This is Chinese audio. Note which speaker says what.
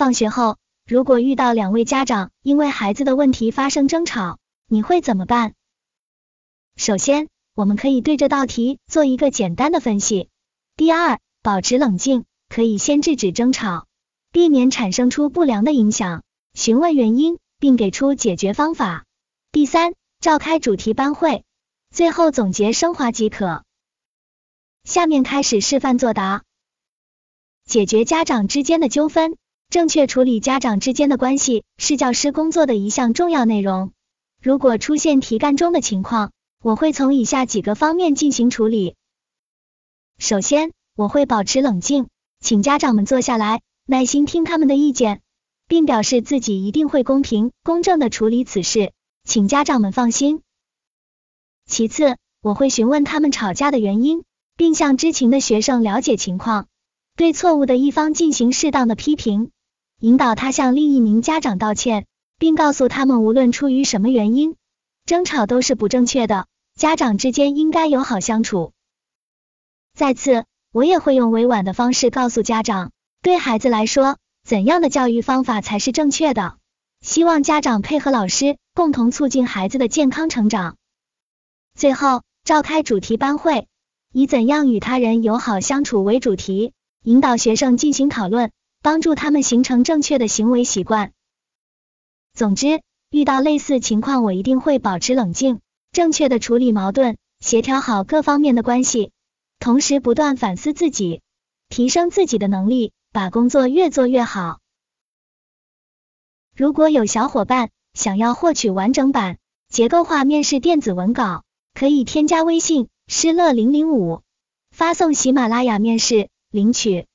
Speaker 1: 放学后，如果遇到两位家长因为孩子的问题发生争吵，你会怎么办？首先，我们可以对这道题做一个简单的分析。第二，保持冷静，可以先制止争吵，避免产生出不良的影响，询问原因，并给出解决方法。第三，召开主题班会，最后总结升华即可。下面开始示范作答。解决家长之间的纠纷，正确处理家长之间的关系是教师工作的一项重要内容。如果出现题干中的情况，我会从以下几个方面进行处理。首先，我会保持冷静，请家长们坐下来，耐心听他们的意见，并表示自己一定会公平公正的处理此事，请家长们放心。其次，我会询问他们吵架的原因，并向知情的学生了解情况，对错误的一方进行适当的批评，引导他向另一名家长道歉。并告诉他们，无论出于什么原因，争吵都是不正确的，家长之间应该友好相处。再次，我也会用委婉的方式告诉家长，对孩子来说，怎样的教育方法才是正确的。希望家长配合老师，共同促进孩子的健康成长。最后，召开主题班会，以怎样与他人友好相处为主题，引导学生进行讨论，帮助他们形成正确的行为习惯。总之，遇到类似情况，我一定会保持冷静，正确的处理矛盾，协调好各方面的关系，同时不断反思自己，提升自己的能力，把工作越做越好。如果有小伙伴想要获取完整版结构化面试电子文稿，可以添加微信施乐零零五，发送喜马拉雅面试领取。